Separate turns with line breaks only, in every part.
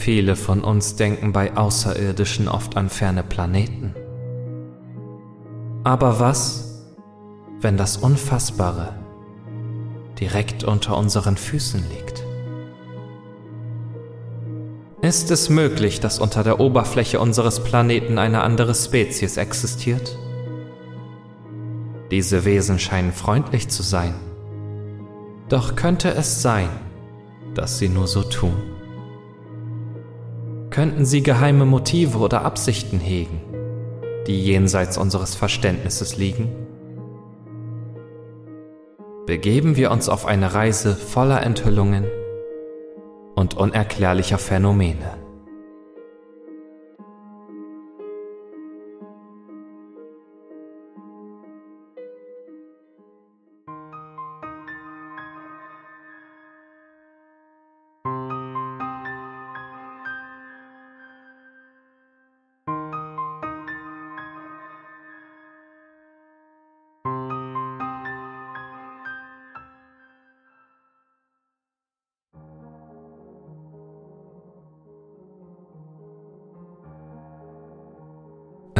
Viele von uns denken bei Außerirdischen oft an ferne Planeten. Aber was, wenn das Unfassbare direkt unter unseren Füßen liegt? Ist es möglich, dass unter der Oberfläche unseres Planeten eine andere Spezies existiert? Diese Wesen scheinen freundlich zu sein. Doch könnte es sein, dass sie nur so tun? Könnten sie geheime Motive oder Absichten hegen, die jenseits unseres Verständnisses liegen? Begeben wir uns auf eine Reise voller Enthüllungen und unerklärlicher Phänomene.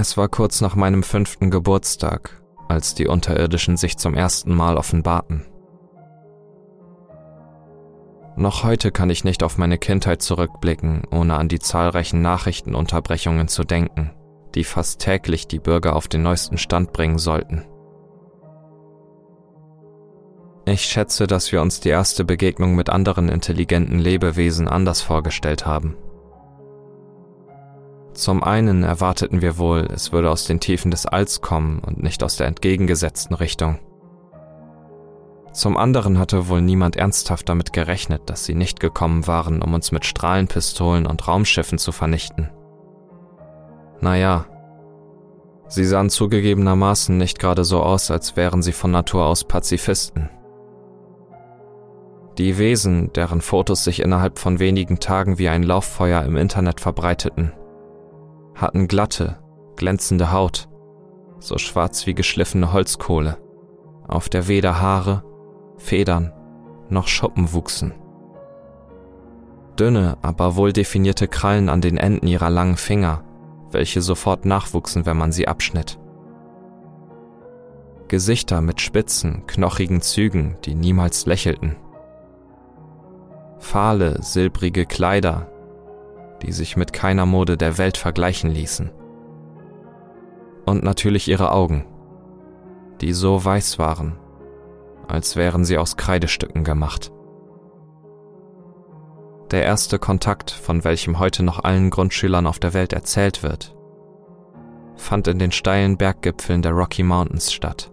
Es war kurz nach meinem fünften Geburtstag, als die Unterirdischen sich zum ersten Mal offenbarten. Noch heute kann ich nicht auf meine Kindheit zurückblicken, ohne an die zahlreichen Nachrichtenunterbrechungen zu denken, die fast täglich die Bürger auf den neuesten Stand bringen sollten. Ich schätze, dass wir uns die erste Begegnung mit anderen intelligenten Lebewesen anders vorgestellt haben. Zum einen erwarteten wir wohl, es würde aus den Tiefen des Alls kommen und nicht aus der entgegengesetzten Richtung. Zum anderen hatte wohl niemand ernsthaft damit gerechnet, dass sie nicht gekommen waren, um uns mit Strahlenpistolen und Raumschiffen zu vernichten. Naja, sie sahen zugegebenermaßen nicht gerade so aus, als wären sie von Natur aus Pazifisten. Die Wesen, deren Fotos sich innerhalb von wenigen Tagen wie ein Lauffeuer im Internet verbreiteten, hatten glatte, glänzende Haut, so schwarz wie geschliffene Holzkohle, auf der weder Haare, Federn noch Schuppen wuchsen. Dünne, aber wohl definierte Krallen an den Enden ihrer langen Finger, welche sofort nachwuchsen, wenn man sie abschnitt. Gesichter mit spitzen, knochigen Zügen, die niemals lächelten. Fahle, silbrige Kleider, die sich mit keiner Mode der Welt vergleichen ließen. Und natürlich ihre Augen, die so weiß waren, als wären sie aus Kreidestücken gemacht. Der erste Kontakt, von welchem heute noch allen Grundschülern auf der Welt erzählt wird, fand in den steilen Berggipfeln der Rocky Mountains statt,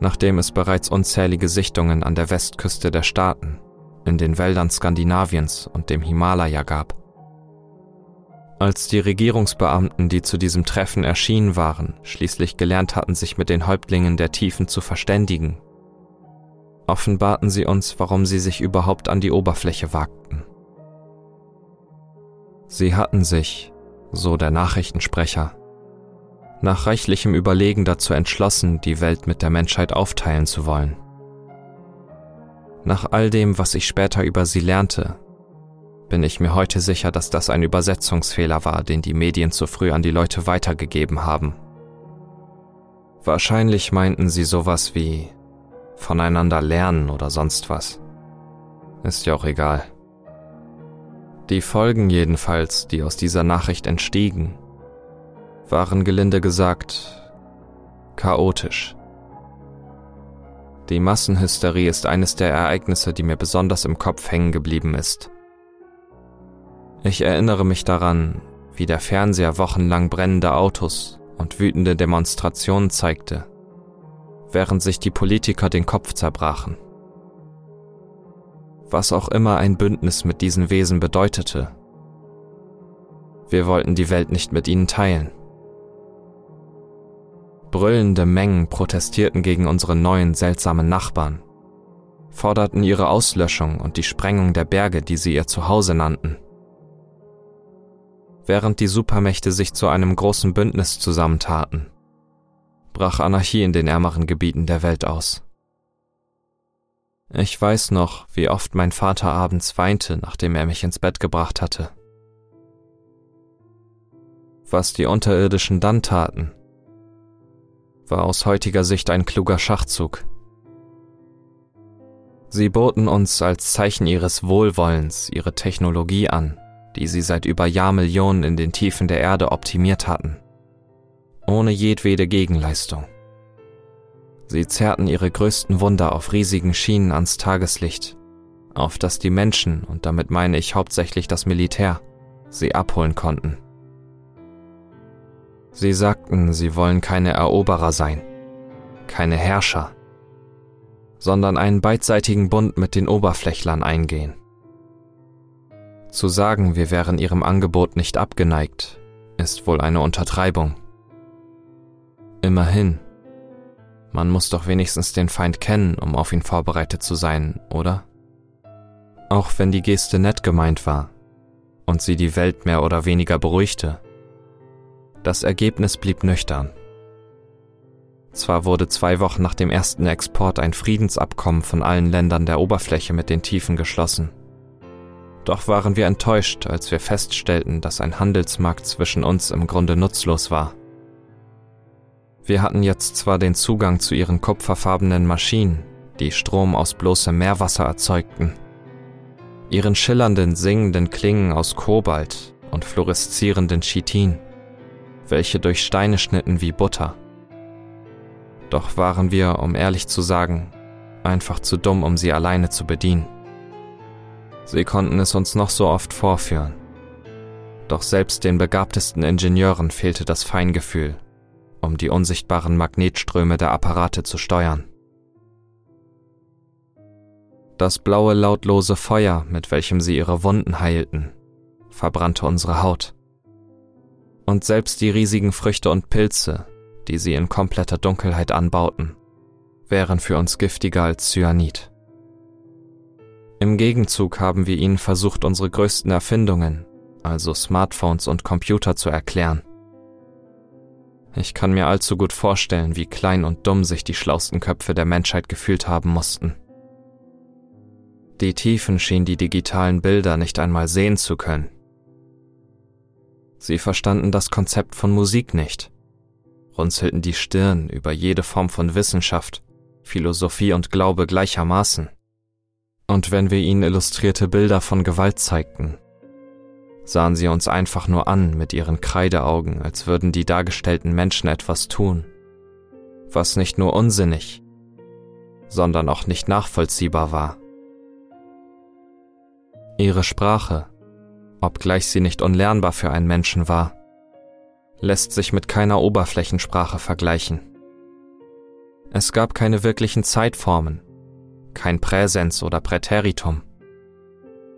nachdem es bereits unzählige Sichtungen an der Westküste der Staaten, in den Wäldern Skandinaviens und dem Himalaya gab. Als die Regierungsbeamten, die zu diesem Treffen erschienen waren, schließlich gelernt hatten, sich mit den Häuptlingen der Tiefen zu verständigen, offenbarten sie uns, warum sie sich überhaupt an die Oberfläche wagten. Sie hatten sich, so der Nachrichtensprecher, nach reichlichem Überlegen dazu entschlossen, die Welt mit der Menschheit aufteilen zu wollen. Nach all dem, was ich später über sie lernte, bin ich mir heute sicher, dass das ein Übersetzungsfehler war, den die Medien zu früh an die Leute weitergegeben haben. Wahrscheinlich meinten sie sowas wie voneinander lernen oder sonst was. Ist ja auch egal. Die Folgen jedenfalls, die aus dieser Nachricht entstiegen, waren gelinde gesagt chaotisch. Die Massenhysterie ist eines der Ereignisse, die mir besonders im Kopf hängen geblieben ist. Ich erinnere mich daran, wie der Fernseher wochenlang brennende Autos und wütende Demonstrationen zeigte, während sich die Politiker den Kopf zerbrachen. Was auch immer ein Bündnis mit diesen Wesen bedeutete, wir wollten die Welt nicht mit ihnen teilen. Brüllende Mengen protestierten gegen unsere neuen seltsamen Nachbarn, forderten ihre Auslöschung und die Sprengung der Berge, die sie ihr Zuhause nannten während die Supermächte sich zu einem großen Bündnis zusammentaten, brach Anarchie in den ärmeren Gebieten der Welt aus. Ich weiß noch, wie oft mein Vater abends weinte, nachdem er mich ins Bett gebracht hatte, Was die Unterirdischen dann taten, war aus heutiger Sicht ein kluger Schachzug. Sie boten uns als Zeichen ihres Wohlwollens ihre Technologie an, die sie seit über Jahrmillionen in den Tiefen der Erde optimiert hatten, ohne jedwede Gegenleistung. Sie zerrten ihre größten Wunder auf riesigen Schienen ans Tageslicht, auf das die Menschen, und damit meine ich hauptsächlich das Militär, sie abholen konnten. Sie sagten, sie wollen keine Eroberer sein, keine Herrscher, sondern einen beidseitigen Bund mit den Oberflächlern eingehen. Zu sagen, wir wären ihrem Angebot nicht abgeneigt, ist wohl eine Untertreibung. Immerhin, man muss doch wenigstens den Feind kennen, um auf ihn vorbereitet zu sein, oder? Auch wenn die Geste nett gemeint war und sie die Welt mehr oder weniger beruhigte, das Ergebnis blieb nüchtern. Zwar wurde zwei Wochen nach dem ersten Export ein Friedensabkommen von allen Ländern der Oberfläche mit den Tiefen geschlossen. Doch waren wir enttäuscht, als wir feststellten, dass ein Handelsmarkt zwischen uns im Grunde nutzlos war. Wir hatten jetzt zwar den Zugang zu ihren kupferfarbenen Maschinen, die Strom aus bloßem Meerwasser erzeugten, ihren schillernden, singenden Klingen aus Kobalt und fluoreszierenden Chitin, welche durch Steine schnitten wie Butter. Doch waren wir, um ehrlich zu sagen, einfach zu dumm, um sie alleine zu bedienen. Sie konnten es uns noch so oft vorführen. Doch selbst den begabtesten Ingenieuren fehlte das Feingefühl, um die unsichtbaren Magnetströme der Apparate zu steuern. Das blaue lautlose Feuer, mit welchem sie ihre Wunden heilten, verbrannte unsere Haut und selbst die riesigen Früchte und Pilze, die sie in kompletter Dunkelheit anbauten, wären für uns giftiger als Cyanid. Im Gegenzug haben wir ihnen versucht, unsere größten Erfindungen, also Smartphones und Computer, zu erklären. Ich kann mir allzu gut vorstellen, wie klein und dumm sich die schlausten Köpfe der Menschheit gefühlt haben mussten. Die Tiefen schienen die digitalen Bilder nicht einmal sehen zu können. Sie verstanden das Konzept von Musik nicht, runzelten die Stirn über jede Form von Wissenschaft, Philosophie und Glaube gleichermaßen. Und wenn wir ihnen illustrierte Bilder von Gewalt zeigten, sahen sie uns einfach nur an mit ihren Kreideaugen, als würden die dargestellten Menschen etwas tun, was nicht nur unsinnig, sondern auch nicht nachvollziehbar war. Ihre Sprache, obgleich sie nicht unlernbar für einen Menschen war, lässt sich mit keiner Oberflächensprache vergleichen. Es gab keine wirklichen Zeitformen, kein Präsens oder Präteritum,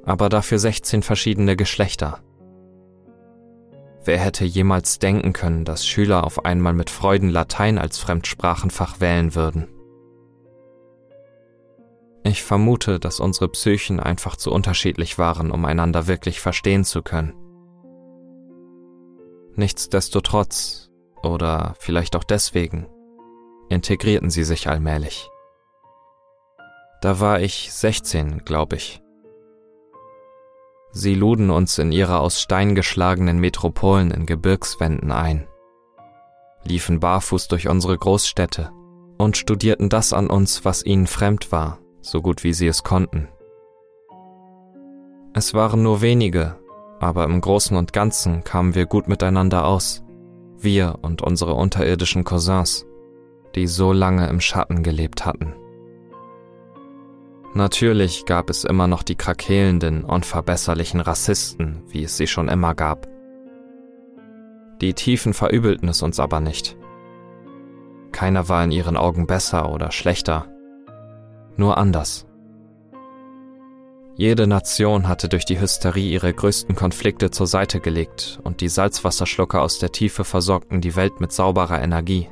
aber dafür 16 verschiedene Geschlechter. Wer hätte jemals denken können, dass Schüler auf einmal mit Freuden Latein als Fremdsprachenfach wählen würden? Ich vermute, dass unsere Psychen einfach zu unterschiedlich waren, um einander wirklich verstehen zu können. Nichtsdestotrotz, oder vielleicht auch deswegen, integrierten sie sich allmählich. Da war ich 16, glaube ich. Sie luden uns in ihre aus Stein geschlagenen Metropolen in Gebirgswänden ein, liefen barfuß durch unsere Großstädte und studierten das an uns, was ihnen fremd war, so gut wie sie es konnten. Es waren nur wenige, aber im Großen und Ganzen kamen wir gut miteinander aus, wir und unsere unterirdischen Cousins, die so lange im Schatten gelebt hatten. Natürlich gab es immer noch die krakelenden, unverbesserlichen Rassisten, wie es sie schon immer gab. Die Tiefen verübelten es uns aber nicht. Keiner war in ihren Augen besser oder schlechter, nur anders. Jede Nation hatte durch die Hysterie ihre größten Konflikte zur Seite gelegt und die Salzwasserschlucker aus der Tiefe versorgten die Welt mit sauberer Energie.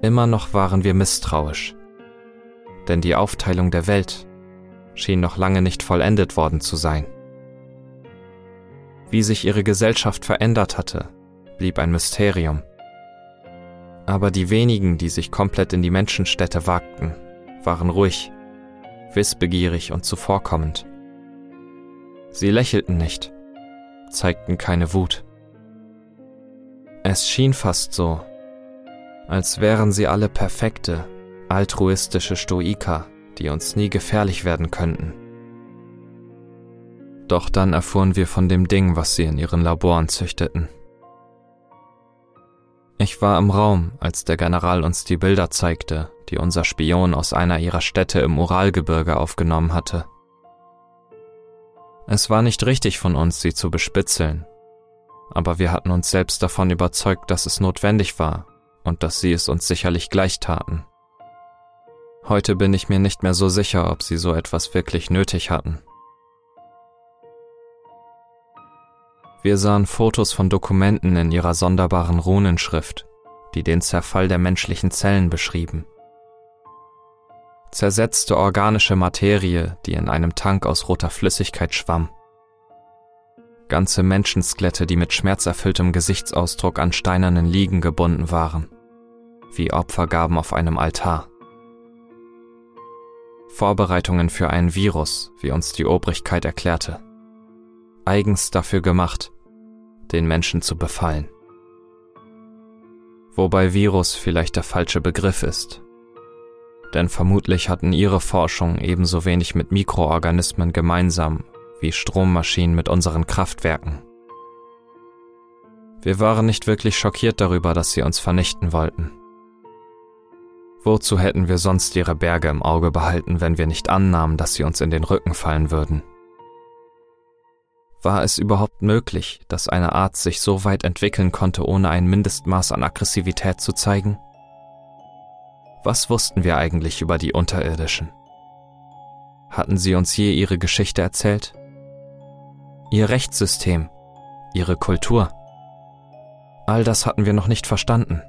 Immer noch waren wir misstrauisch, denn die Aufteilung der Welt schien noch lange nicht vollendet worden zu sein. Wie sich ihre Gesellschaft verändert hatte, blieb ein Mysterium. Aber die wenigen, die sich komplett in die Menschenstädte wagten, waren ruhig, wissbegierig und zuvorkommend. Sie lächelten nicht, zeigten keine Wut, Es schien fast so, als wären sie alle perfekte, altruistische Stoiker, die uns nie gefährlich werden könnten. Doch dann erfuhren wir von dem Ding, was sie in ihren Laboren züchteten. Ich war im Raum, als der General uns die Bilder zeigte, die unser Spion aus einer ihrer Städte im Uralgebirge aufgenommen hatte. Es war nicht richtig von uns, sie zu bespitzeln, aber wir hatten uns selbst davon überzeugt, dass es notwendig war und dass sie es uns sicherlich gleich taten. Heute bin ich mir nicht mehr so sicher, ob sie so etwas wirklich nötig hatten. Wir sahen Fotos von Dokumenten in ihrer sonderbaren Runenschrift, die den Zerfall der menschlichen Zellen beschrieben. Zersetzte organische Materie, die in einem Tank aus roter Flüssigkeit schwamm. Ganze Menschenskelette, die mit schmerzerfülltem Gesichtsausdruck an steinernen Liegen gebunden waren, wie Opfergaben auf einem Altar. Vorbereitungen für ein Virus, wie uns die Obrigkeit erklärte eigens dafür gemacht, den Menschen zu befallen. Wobei Virus vielleicht der falsche Begriff ist. Denn vermutlich hatten ihre Forschungen ebenso wenig mit Mikroorganismen gemeinsam wie Strommaschinen mit unseren Kraftwerken. Wir waren nicht wirklich schockiert darüber, dass sie uns vernichten wollten. Wozu hätten wir sonst ihre Berge im Auge behalten, wenn wir nicht annahmen, dass sie uns in den Rücken fallen würden? War es überhaupt möglich, dass eine Art sich so weit entwickeln konnte, ohne ein Mindestmaß an Aggressivität zu zeigen? Was wussten wir eigentlich über die Unterirdischen? Hatten sie uns je ihre Geschichte erzählt? Ihr Rechtssystem? Ihre Kultur? All das hatten wir noch nicht verstanden.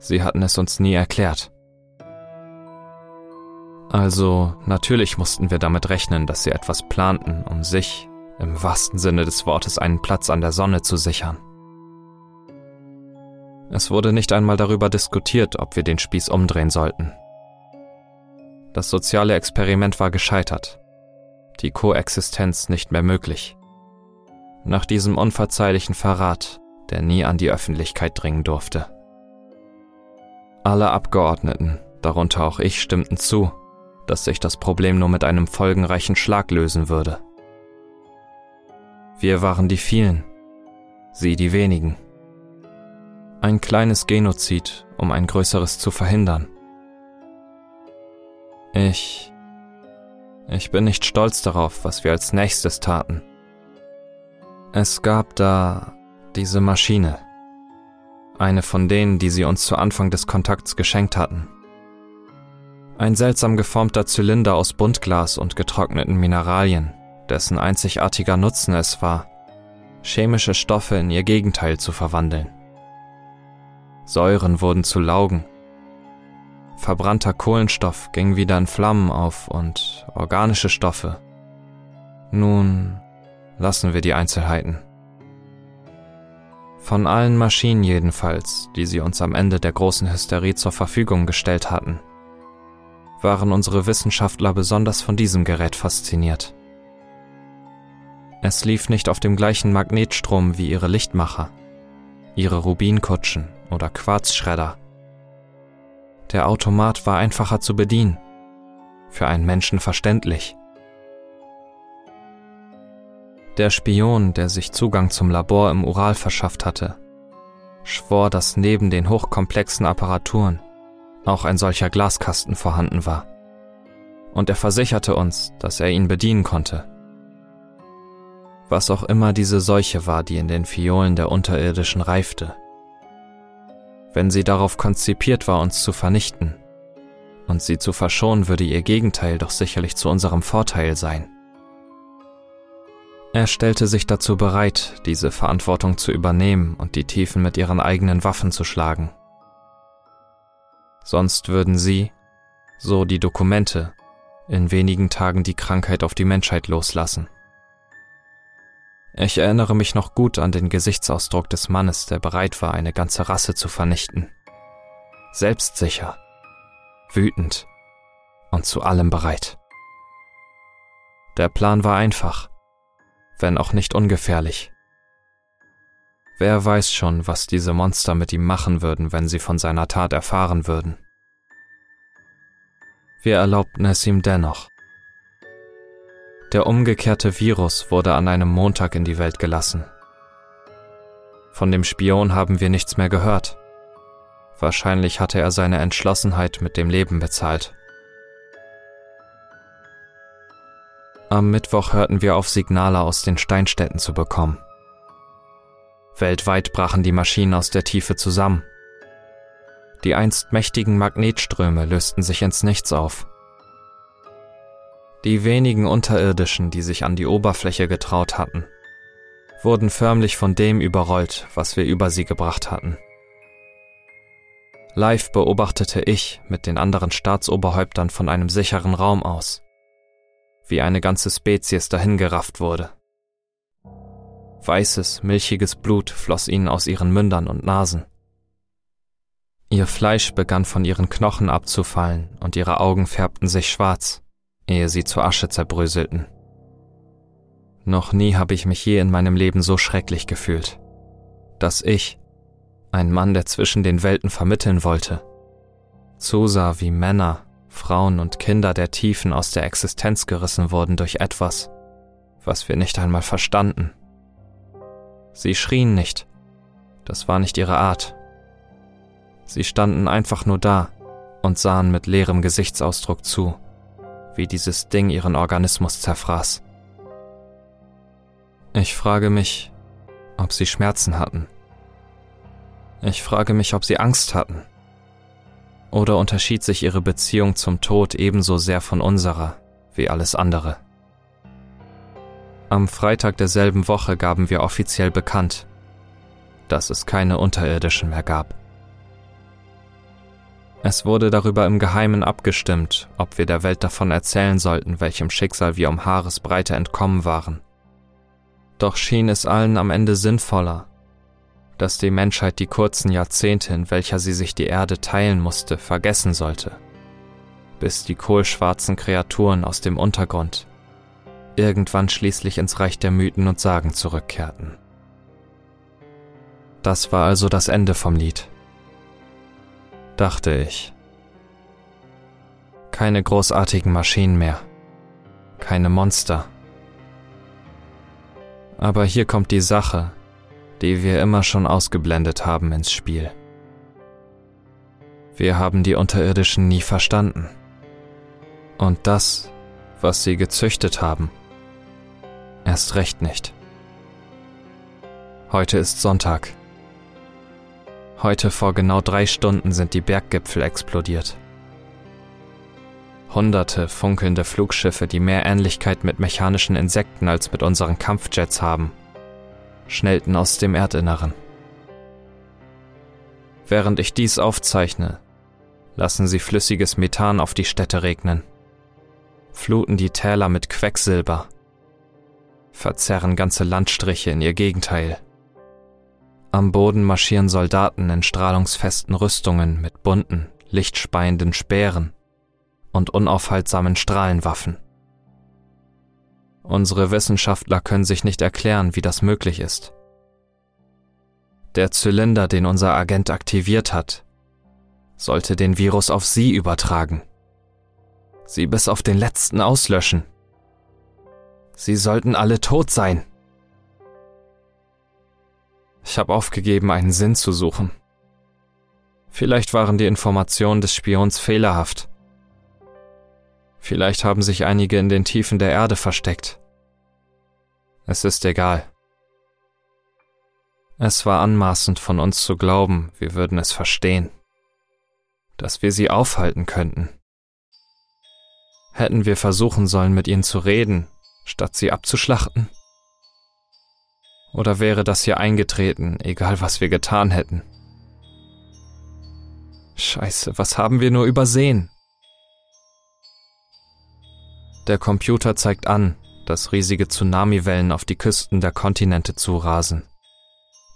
Sie hatten es uns nie erklärt. Also natürlich mussten wir damit rechnen, dass sie etwas planten, um sich, im wahrsten Sinne des Wortes, einen Platz an der Sonne zu sichern. Es wurde nicht einmal darüber diskutiert, ob wir den Spieß umdrehen sollten. Das soziale Experiment war gescheitert, die Koexistenz nicht mehr möglich. Nach diesem unverzeihlichen Verrat, der nie an die Öffentlichkeit dringen durfte. Alle Abgeordneten, darunter auch ich, stimmten zu, dass sich das Problem nur mit einem folgenreichen Schlag lösen würde. Wir waren die vielen, sie die wenigen. Ein kleines Genozid, um ein größeres zu verhindern. Ich... Ich bin nicht stolz darauf, was wir als nächstes taten. Es gab da diese Maschine. Eine von denen, die sie uns zu Anfang des Kontakts geschenkt hatten. Ein seltsam geformter Zylinder aus Buntglas und getrockneten Mineralien, dessen einzigartiger Nutzen es war, chemische Stoffe in ihr Gegenteil zu verwandeln. Säuren wurden zu Laugen. Verbrannter Kohlenstoff ging wieder in Flammen auf und organische Stoffe. Nun lassen wir die Einzelheiten. Von allen Maschinen jedenfalls, die sie uns am Ende der großen Hysterie zur Verfügung gestellt hatten, waren unsere Wissenschaftler besonders von diesem Gerät fasziniert. Es lief nicht auf dem gleichen Magnetstrom wie ihre Lichtmacher, ihre Rubinkutschen oder Quarzschredder. Der Automat war einfacher zu bedienen, für einen Menschen verständlich. Der Spion, der sich Zugang zum Labor im Ural verschafft hatte, schwor, dass neben den hochkomplexen Apparaturen auch ein solcher Glaskasten vorhanden war. Und er versicherte uns, dass er ihn bedienen konnte. Was auch immer diese Seuche war, die in den Fiolen der Unterirdischen reifte. Wenn sie darauf konzipiert war, uns zu vernichten, und sie zu verschonen, würde ihr Gegenteil doch sicherlich zu unserem Vorteil sein. Er stellte sich dazu bereit, diese Verantwortung zu übernehmen und die Tiefen mit ihren eigenen Waffen zu schlagen sonst würden sie, so die Dokumente, in wenigen Tagen die Krankheit auf die Menschheit loslassen. Ich erinnere mich noch gut an den Gesichtsausdruck des Mannes, der bereit war, eine ganze Rasse zu vernichten. Selbstsicher, wütend und zu allem bereit. Der Plan war einfach, wenn auch nicht ungefährlich. Wer weiß schon, was diese Monster mit ihm machen würden, wenn sie von seiner Tat erfahren würden. Wir erlaubten es ihm dennoch. Der umgekehrte Virus wurde an einem Montag in die Welt gelassen. Von dem Spion haben wir nichts mehr gehört. Wahrscheinlich hatte er seine Entschlossenheit mit dem Leben bezahlt. Am Mittwoch hörten wir auf, Signale aus den Steinstädten zu bekommen. Weltweit brachen die Maschinen aus der Tiefe zusammen. Die einst mächtigen Magnetströme lösten sich ins Nichts auf. Die wenigen Unterirdischen, die sich an die Oberfläche getraut hatten, wurden förmlich von dem überrollt, was wir über sie gebracht hatten. Live beobachtete ich mit den anderen Staatsoberhäuptern von einem sicheren Raum aus, wie eine ganze Spezies dahingerafft wurde. Weißes, milchiges Blut floss ihnen aus ihren Mündern und Nasen. Ihr Fleisch begann von ihren Knochen abzufallen und ihre Augen färbten sich schwarz, ehe sie zu Asche zerbröselten. Noch nie habe ich mich je in meinem Leben so schrecklich gefühlt, dass ich, ein Mann, der zwischen den Welten vermitteln wollte, zusah, wie Männer, Frauen und Kinder der Tiefen aus der Existenz gerissen wurden durch etwas, was wir nicht einmal verstanden. Sie schrien nicht. Das war nicht ihre Art. Sie standen einfach nur da und sahen mit leerem Gesichtsausdruck zu, wie dieses Ding ihren Organismus zerfraß. Ich frage mich, ob sie Schmerzen hatten. Ich frage mich, ob sie Angst hatten. Oder unterschied sich ihre Beziehung zum Tod ebenso sehr von unserer wie alles andere? Am Freitag derselben Woche gaben wir offiziell bekannt, dass es keine Unterirdischen mehr gab. Es wurde darüber im Geheimen abgestimmt, ob wir der Welt davon erzählen sollten, welchem Schicksal wir um Haaresbreite entkommen waren. Doch schien es allen am Ende sinnvoller, dass die Menschheit die kurzen Jahrzehnte, in welcher sie sich die Erde teilen musste, vergessen sollte, bis die kohlschwarzen Kreaturen aus dem Untergrund irgendwann schließlich ins Reich der Mythen und Sagen zurückkehrten. Das war also das Ende vom Lied. Dachte ich. Keine großartigen Maschinen mehr. Keine Monster. Aber hier kommt die Sache, die wir immer schon ausgeblendet haben ins Spiel. Wir haben die Unterirdischen nie verstanden. Und das, was sie gezüchtet haben, Erst recht nicht. Heute ist Sonntag. Heute vor genau drei Stunden sind die Berggipfel explodiert. Hunderte funkelnde Flugschiffe, die mehr Ähnlichkeit mit mechanischen Insekten als mit unseren Kampfjets haben, schnellten aus dem Erdinneren. Während ich dies aufzeichne, lassen sie flüssiges Methan auf die Städte regnen, fluten die Täler mit Quecksilber verzerren ganze Landstriche in ihr Gegenteil. Am Boden marschieren Soldaten in strahlungsfesten Rüstungen mit bunten, lichtspeienden Speeren und unaufhaltsamen Strahlenwaffen. Unsere Wissenschaftler können sich nicht erklären, wie das möglich ist. Der Zylinder, den unser Agent aktiviert hat, sollte den Virus auf Sie übertragen. Sie bis auf den letzten auslöschen. Sie sollten alle tot sein. Ich habe aufgegeben, einen Sinn zu suchen. Vielleicht waren die Informationen des Spions fehlerhaft. Vielleicht haben sich einige in den Tiefen der Erde versteckt. Es ist egal. Es war anmaßend von uns zu glauben, wir würden es verstehen, dass wir sie aufhalten könnten. Hätten wir versuchen sollen, mit ihnen zu reden, statt sie abzuschlachten? Oder wäre das hier eingetreten, egal was wir getan hätten? Scheiße, was haben wir nur übersehen? Der Computer zeigt an, dass riesige Tsunamiwellen auf die Küsten der Kontinente zurasen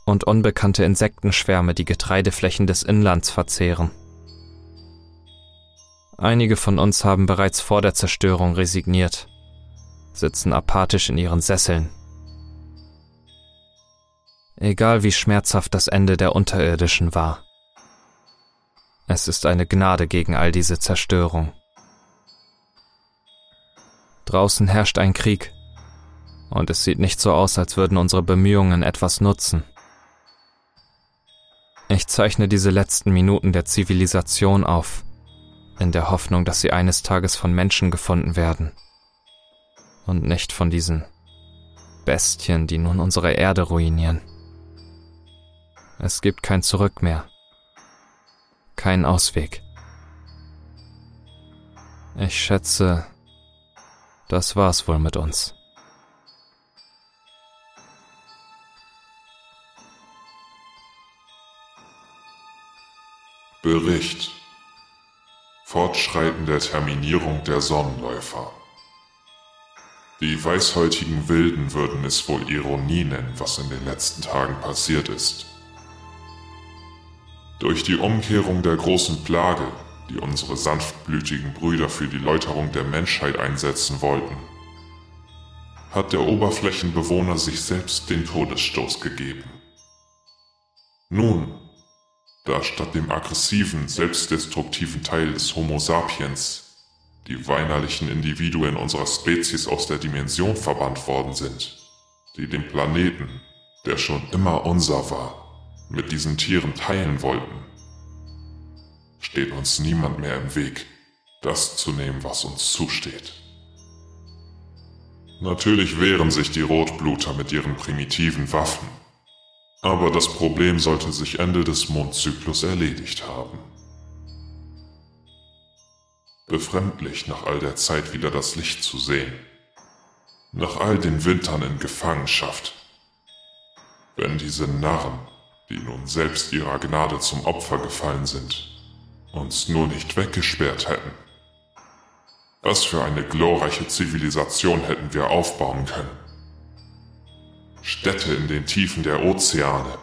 und unbekannte Insektenschwärme die Getreideflächen des Inlands verzehren. Einige von uns haben bereits vor der Zerstörung resigniert sitzen apathisch in ihren Sesseln. Egal wie schmerzhaft das Ende der Unterirdischen war. Es ist eine Gnade gegen all diese Zerstörung. Draußen herrscht ein Krieg, und es sieht nicht so aus, als würden unsere Bemühungen etwas nutzen. Ich zeichne diese letzten Minuten der Zivilisation auf, in der Hoffnung, dass sie eines Tages von Menschen gefunden werden und nicht von diesen Bestien, die nun unsere Erde ruinieren. Es gibt kein Zurück mehr, keinen Ausweg. Ich schätze, das war's wohl mit uns.
Bericht Fortschreiten der Terminierung der Sonnenläufer. Die weißhäutigen Wilden würden es wohl Ironie nennen, was in den letzten Tagen passiert ist. Durch die Umkehrung der großen Plage, die unsere sanftblütigen Brüder für die Läuterung der Menschheit einsetzen wollten, hat der Oberflächenbewohner sich selbst den Todesstoß gegeben. Nun da statt dem aggressiven, selbstdestruktiven Teil des Homo sapiens die weinerlichen Individuen unserer Spezies aus der Dimension verbannt worden sind, die den Planeten, der schon immer unser war, mit diesen Tieren teilen wollten, steht uns niemand mehr im Weg, das zu nehmen, was uns zusteht. Natürlich wehren sich die Rotbluter mit ihren primitiven Waffen aber das Problem sollte sich Ende des Mondzyklus erledigt haben. Befremdlich nach all der Zeit wieder das Licht zu sehen. Nach all den Wintern in Gefangenschaft. Wenn diese Narren, die nun selbst ihrer Gnade zum Opfer gefallen sind, uns nur nicht weggesperrt hätten. Was für eine glorreiche Zivilisation hätten wir aufbauen können. Städte in den Tiefen der Ozeane,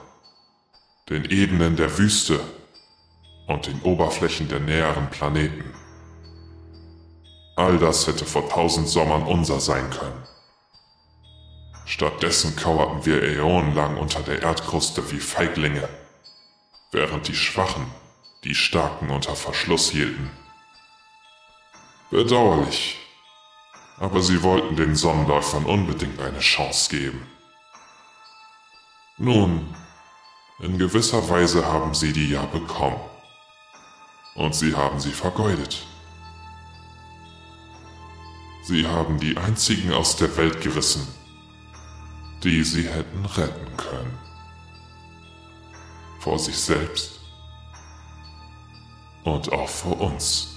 den Ebenen der Wüste und den Oberflächen der näheren Planeten. All das hätte vor tausend Sommern unser sein können. Stattdessen kauerten wir äonenlang unter der Erdkruste wie Feiglinge, während die Schwachen die Starken unter Verschluss hielten. Bedauerlich, aber sie wollten den Sonnenläufern unbedingt eine Chance geben. Nun, in gewisser Weise haben sie die ja bekommen. Und sie haben sie vergeudet. Sie haben die einzigen aus der Welt gerissen, die sie hätten retten können. Vor sich selbst und auch vor uns.